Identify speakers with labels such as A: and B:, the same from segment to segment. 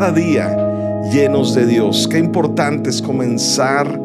A: cada día llenos de Dios. Qué importante es comenzar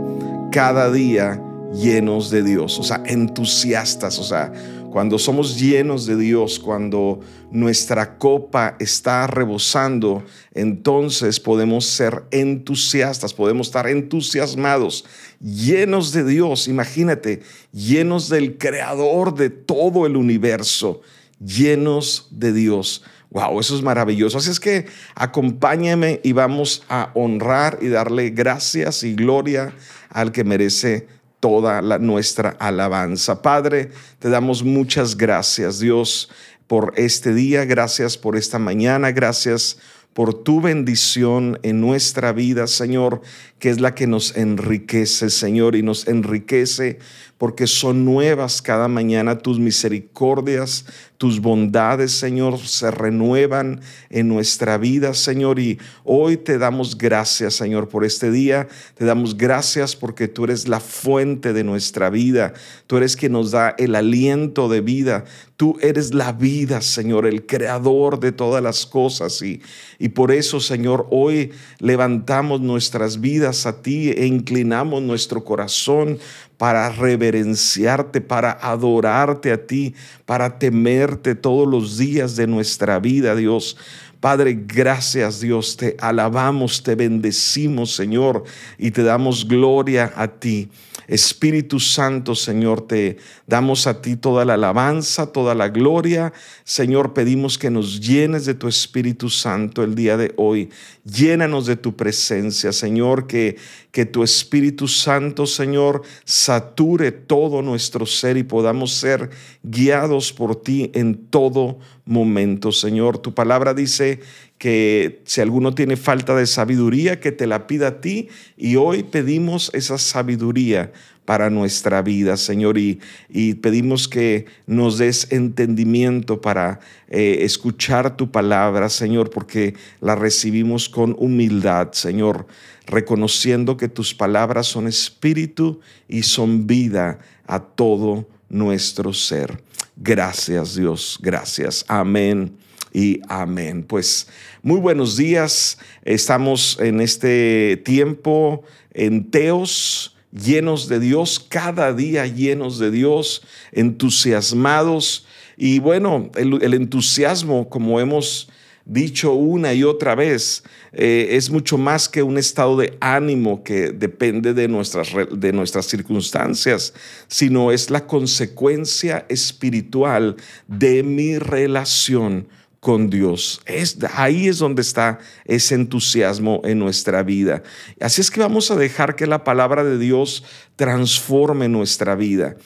A: cada día llenos de Dios, o sea, entusiastas, o sea, cuando somos llenos de Dios, cuando nuestra copa está rebosando, entonces podemos ser entusiastas, podemos estar entusiasmados, llenos de Dios, imagínate, llenos del creador de todo el universo, llenos de Dios. Wow, eso es maravilloso. Así es que acompáñame y vamos a honrar y darle gracias y gloria al que merece toda la, nuestra alabanza. Padre, te damos muchas gracias, Dios, por este día, gracias por esta mañana, gracias por tu bendición en nuestra vida, Señor, que es la que nos enriquece, Señor, y nos enriquece porque son nuevas cada mañana tus misericordias, tus bondades, Señor, se renuevan en nuestra vida, Señor. Y hoy te damos gracias, Señor, por este día. Te damos gracias porque tú eres la fuente de nuestra vida. Tú eres quien nos da el aliento de vida. Tú eres la vida, Señor, el creador de todas las cosas. Y, y por eso, Señor, hoy levantamos nuestras vidas a ti e inclinamos nuestro corazón para reverenciarte, para adorarte a ti, para temerte todos los días de nuestra vida, Dios. Padre, gracias Dios, te alabamos, te bendecimos, Señor, y te damos gloria a ti. Espíritu Santo, Señor, te damos a ti toda la alabanza, toda la gloria. Señor, pedimos que nos llenes de tu Espíritu Santo el día de hoy. Llénanos de tu presencia, Señor, que, que tu Espíritu Santo, Señor, sature todo nuestro ser y podamos ser guiados por ti en todo momento, Señor. Tu palabra dice que si alguno tiene falta de sabiduría, que te la pida a ti. Y hoy pedimos esa sabiduría para nuestra vida, Señor, y, y pedimos que nos des entendimiento para eh, escuchar tu palabra, Señor, porque la recibimos con humildad, Señor, reconociendo que tus palabras son espíritu y son vida a todo nuestro ser. Gracias, Dios, gracias. Amén y amén. Pues muy buenos días. Estamos en este tiempo en Teos, llenos de Dios, cada día llenos de Dios, entusiasmados. Y bueno, el, entusiasmo, como hemos dicho una y otra vez, eh, es mucho más que un estado de ánimo que depende de nuestras, de nuestras circunstancias, sino es la consecuencia espiritual de mi relación con Dios. Es, ahí es donde está ese entusiasmo en nuestra vida. Así es que vamos a dejar que la palabra de Dios transforme nuestra vida.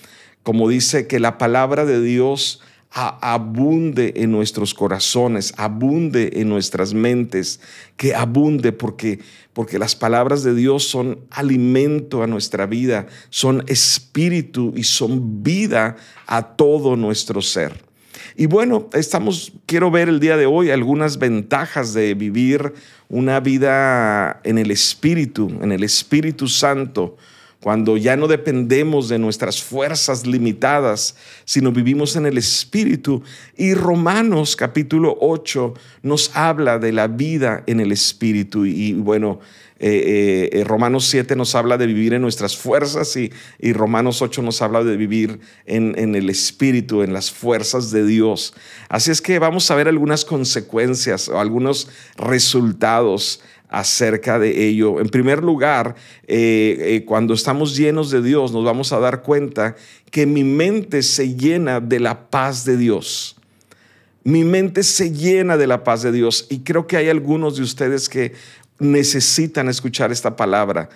A: Como dice que la palabra de Dios abunde en nuestros corazones, abunde en nuestras mentes, que abunde porque porque las palabras de Dios son alimento a nuestra vida, son espíritu y son vida a todo nuestro ser. Y bueno, estamos, quiero ver el día de hoy algunas ventajas de vivir una vida en el Espíritu, en el Espíritu Santo, cuando ya no dependemos de nuestras fuerzas limitadas, sino vivimos en el Espíritu. Y Romanos capítulo 8 nos habla de la vida en el Espíritu. Y bueno, eh, eh, Romanos 7 nos habla de vivir en nuestras fuerzas y, Romanos 8 nos habla de vivir en, en, el Espíritu, en las fuerzas de Dios. Así es que vamos a ver algunas consecuencias o algunos resultados acerca de ello. En primer lugar, eh, cuando estamos llenos de Dios, nos vamos a dar cuenta que mi mente se llena de la paz de Dios. Mi mente se llena de la paz de Dios y creo que hay algunos de ustedes que necesitan escuchar esta palabra.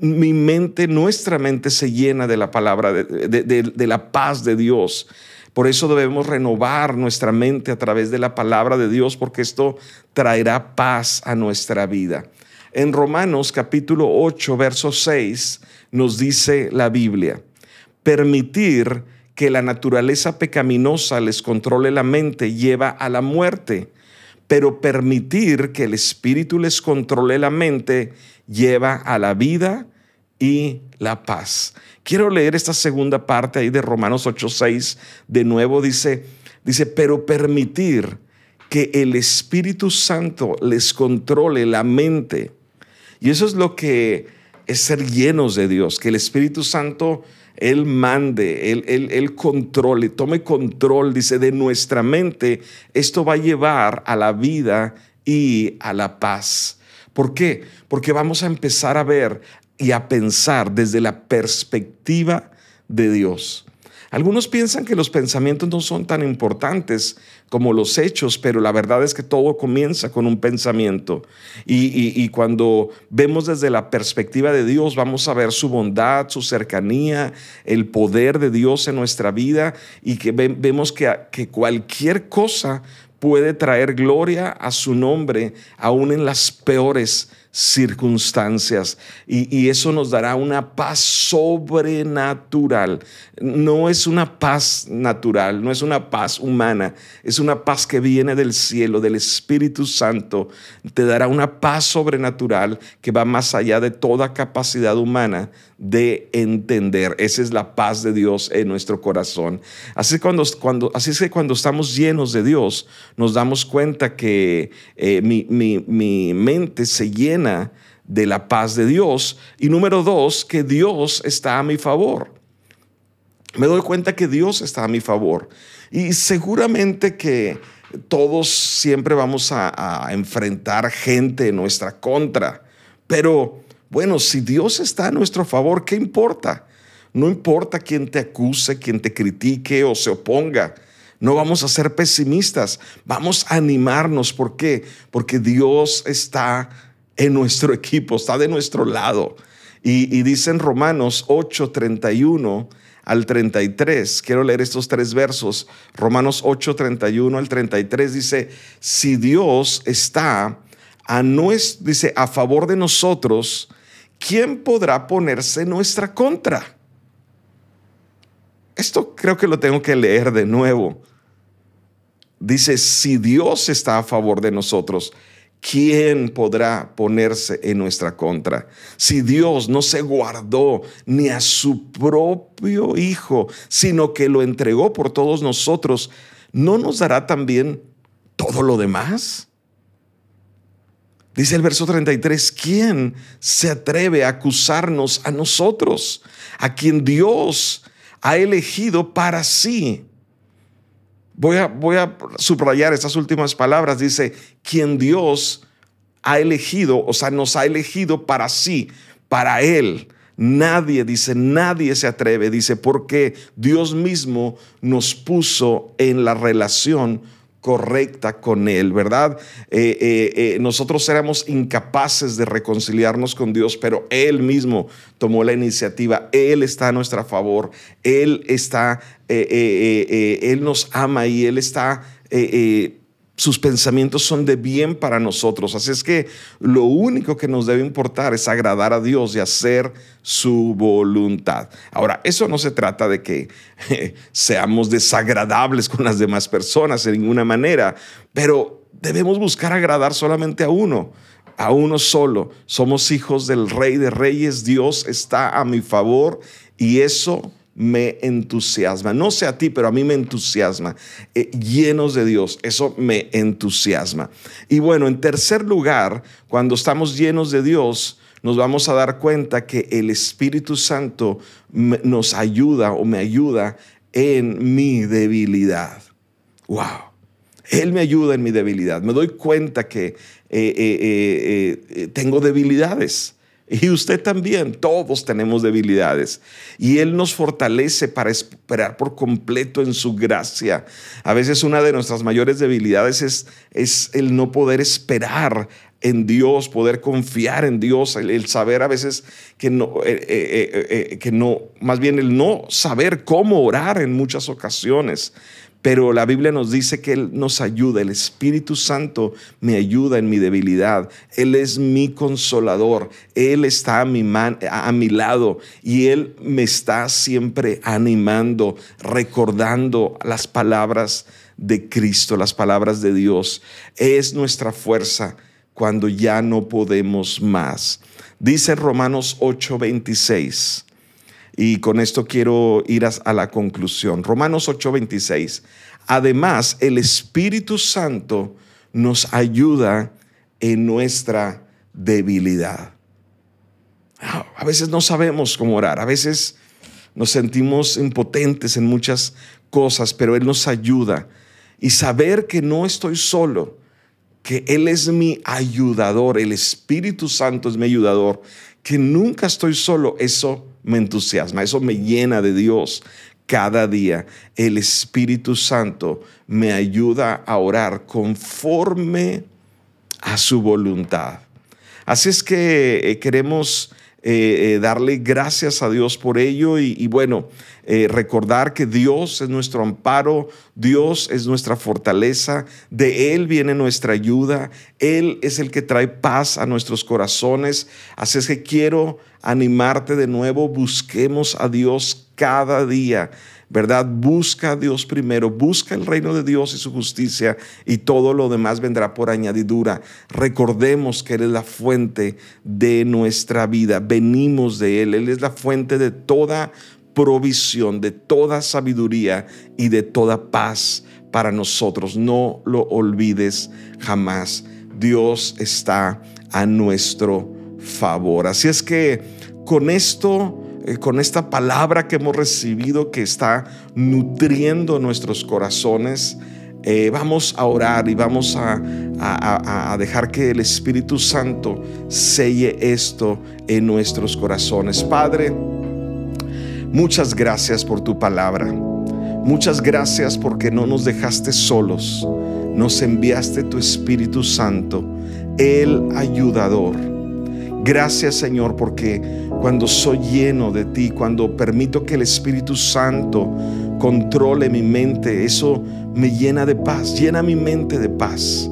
A: Mi mente, nuestra mente se llena de la palabra, de, la paz de Dios. Por eso debemos renovar nuestra mente a través de la palabra de Dios, porque esto traerá paz a nuestra vida. En Romanos capítulo 8, verso 6, nos dice la Biblia, permitir que la naturaleza pecaminosa les controle la mente lleva a la muerte pero permitir que el Espíritu les controle la mente lleva a la vida y la paz. Quiero leer esta segunda parte ahí de Romanos 8:6 de nuevo dice dice, "Pero permitir que el Espíritu Santo les controle la mente. Y eso es lo que es ser llenos de Dios, que el Espíritu Santo, Él mande, Él, él, él controle, tome control, dice, de nuestra mente. Esto va a llevar a la vida y a la paz. ¿Por qué? Porque vamos a empezar a ver y a pensar desde la perspectiva de Dios. Algunos piensan que los pensamientos no son tan importantes como los hechos, pero la verdad es que todo comienza con un pensamiento. Y, cuando vemos desde la perspectiva de Dios, vamos a ver su bondad, su cercanía, el poder de Dios en nuestra vida y que vemos que, que cualquier cosa puede traer gloria a su nombre, aún en las peores circunstancias y, eso nos dará una paz sobrenatural. No es una paz natural, no es una paz humana, es una paz que viene del cielo, del Espíritu Santo. Te dará una paz sobrenatural que va más allá de toda capacidad humana de entender. Esa es la paz de Dios en nuestro corazón. Así, cuando, cuando, así es que cuando estamos llenos de Dios, nos damos cuenta que eh, mi, mi mente se llena de la paz de Dios. Y número dos, que Dios está a mi favor. Me doy cuenta que Dios está a mi favor. Y seguramente que todos siempre vamos a, a enfrentar gente en nuestra contra. Pero bueno, si Dios está a nuestro favor, ¿qué importa? No importa quién te acuse, quién te critique o se oponga. No vamos a ser pesimistas, vamos a animarnos. ¿Por qué? Porque Dios está en nuestro equipo, está de nuestro lado. Y, y dice en Romanos 8, 31 al 33, quiero leer estos tres versos. Romanos 8, 31 al 33 dice, si Dios está a, dice, a favor de nosotros, ¿quién podrá ponerse en nuestra contra? Esto creo que lo tengo que leer de nuevo. Dice, si Dios está a favor de nosotros, ¿quién podrá ponerse en nuestra contra? Si Dios no se guardó ni a su propio Hijo, sino que lo entregó por todos nosotros, ¿no nos dará también todo lo demás? Dice el verso 33, ¿quién se atreve a acusarnos a nosotros, a quien Dios ha elegido para sí? Voy a, voy a subrayar estas últimas palabras. Dice, quien Dios ha elegido, o sea, nos ha elegido para sí, para Él. Nadie, dice, nadie se atreve, dice, porque Dios mismo nos puso en la relación correcta con Él, ¿verdad? Eh, eh, eh, nosotros éramos incapaces de reconciliarnos con Dios, pero Él mismo tomó la iniciativa, Él está a nuestra favor, Él está, Él nos ama y Él está sus pensamientos son de bien para nosotros. Así es que lo único que nos debe importar es agradar a Dios y hacer su voluntad. Ahora, eso no se trata de que seamos desagradables con las demás personas en ninguna manera, pero debemos buscar agradar solamente a uno a uno solo. Somos hijos del Rey de Reyes. Dios está a mi favor y eso me entusiasma. No sé a ti, pero a mí me entusiasma. Eh, llenos de Dios, eso me entusiasma. Y bueno, en tercer lugar, cuando estamos llenos de Dios, nos vamos a dar cuenta que el Espíritu Santo nos ayuda o me ayuda en mi debilidad. ¡Wow! Él me ayuda en mi debilidad. Me doy cuenta que eh, eh, tengo debilidades. Y usted también, todos tenemos debilidades. Y Él nos fortalece para esperar por completo en su gracia. A veces una de nuestras mayores debilidades es, es el no poder esperar en Dios, poder confiar en Dios, el, saber a veces que no, eh, eh, eh, que no, más bien el no saber cómo orar en muchas ocasiones. Pero la Biblia nos dice que Él nos ayuda, el Espíritu Santo me ayuda en mi debilidad, Él es mi consolador, Él está a mi, lado y Él me está siempre animando, recordando las palabras de Cristo, las palabras de Dios. Es nuestra fuerza cuando ya no podemos más. Dice Romanos 8:26. Y con esto quiero ir a, la conclusión. Romanos 8:26. además el Espíritu Santo nos ayuda en nuestra debilidad. A veces no sabemos cómo orar, a veces nos sentimos impotentes en muchas cosas, pero Él nos ayuda. Y saber que no estoy solo, que Él es mi ayudador, el Espíritu Santo es mi ayudador, que nunca estoy solo, eso me entusiasma, eso me llena de Dios cada día. El Espíritu Santo me ayuda a orar conforme a su voluntad. Así es que eh, queremos eh, eh, darle gracias a Dios por ello y, bueno, recordar que Dios es nuestro amparo, Dios es nuestra fortaleza, de Él viene nuestra ayuda, Él es el que trae paz a nuestros corazones. Así es que quiero animarte de nuevo, busquemos a Dios cada día. ¿Verdad? Busca a Dios primero, busca el reino de Dios y su justicia y todo lo demás vendrá por añadidura. Recordemos que Él es la fuente de nuestra vida, venimos de Él, Él es la fuente de toda provisión, de toda sabiduría y de toda paz para nosotros. No lo olvides jamás. Dios está a nuestro favor. Así es que con esto con esta palabra que hemos recibido que está nutriendo nuestros corazones, eh, vamos a orar y vamos a, a, dejar que el Espíritu Santo selle esto en nuestros corazones. Padre, muchas gracias por tu palabra. Muchas gracias porque no nos dejaste solos. Nos enviaste tu Espíritu Santo, el ayudador. Gracias Señor porque cuando soy lleno de ti, cuando permito que el Espíritu Santo controle mi mente, eso me llena de paz, llena mi mente de paz.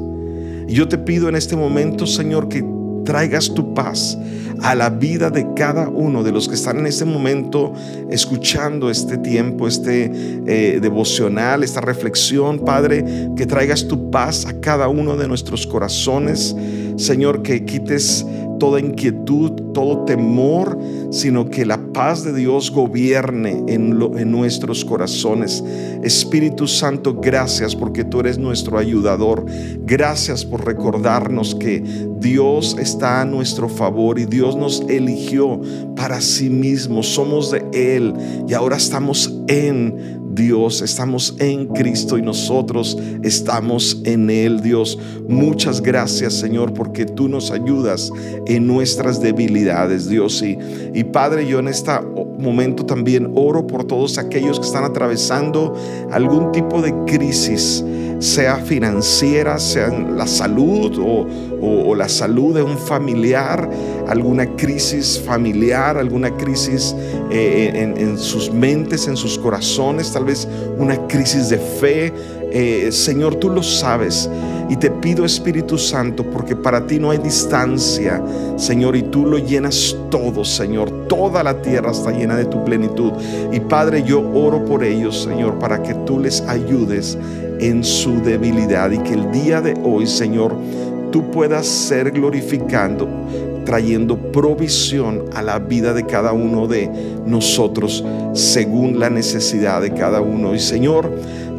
A: Y yo te pido en este momento, Señor, que traigas tu paz a la vida de cada uno de los que están en este momento escuchando este tiempo, este eh, devocional, esta reflexión, Padre, que traigas tu paz a cada uno de nuestros corazones, Señor, que quites toda inquietud, todo temor, sino que la paz de Dios gobierne en, nuestros corazones. Espíritu Santo, gracias porque tú eres nuestro ayudador. Gracias por recordarnos que Dios está a nuestro favor y Dios nos eligió para sí mismo. Somos de Él y ahora estamos en Dios, estamos en Cristo y nosotros estamos en Él, Dios. Muchas gracias, Señor, porque tú nos ayudas en nuestras debilidades, Dios. Y, y Padre, yo en este momento también oro por todos aquellos que están atravesando algún tipo de crisis sea financiera, sea la salud o, la salud de un familiar, alguna crisis familiar, alguna crisis eh, en, sus mentes, en sus corazones, tal vez una crisis de fe. Eh, Señor, tú lo sabes. Y te pido Espíritu Santo, porque para ti no hay distancia, Señor, y tú lo llenas todo, Señor. Toda la tierra está llena de tu plenitud. Y Padre, yo oro por ellos, Señor, para que tú les ayudes en su debilidad y que el día de hoy, Señor, tú puedas ser glorificando, trayendo provisión a la vida de cada uno de nosotros según la necesidad de cada uno. Y Señor,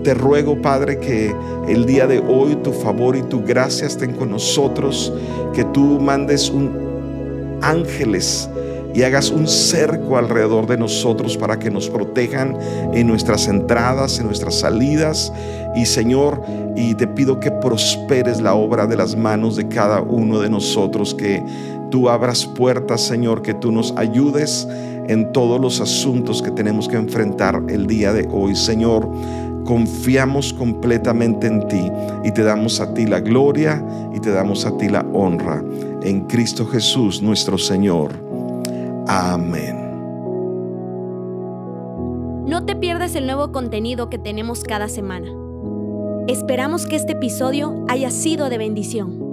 A: te ruego, Padre, que el día de hoy tu favor y tu gracia estén con nosotros, que tú mandes un ángeles y hagas un cerco alrededor de nosotros para que nos protejan en nuestras entradas, en nuestras salidas. Y Señor, y te pido que prosperes la obra de las manos de cada uno de nosotros, que tú abras puertas, Señor, que tú nos ayudes en todos los asuntos que tenemos que enfrentar el día de hoy. Señor, confiamos completamente en ti y te damos a ti la gloria y te damos a ti la honra. En Cristo Jesús, nuestro Señor. Amén.
B: No te pierdas el nuevo contenido que tenemos cada semana. Esperamos que este episodio haya sido de bendición.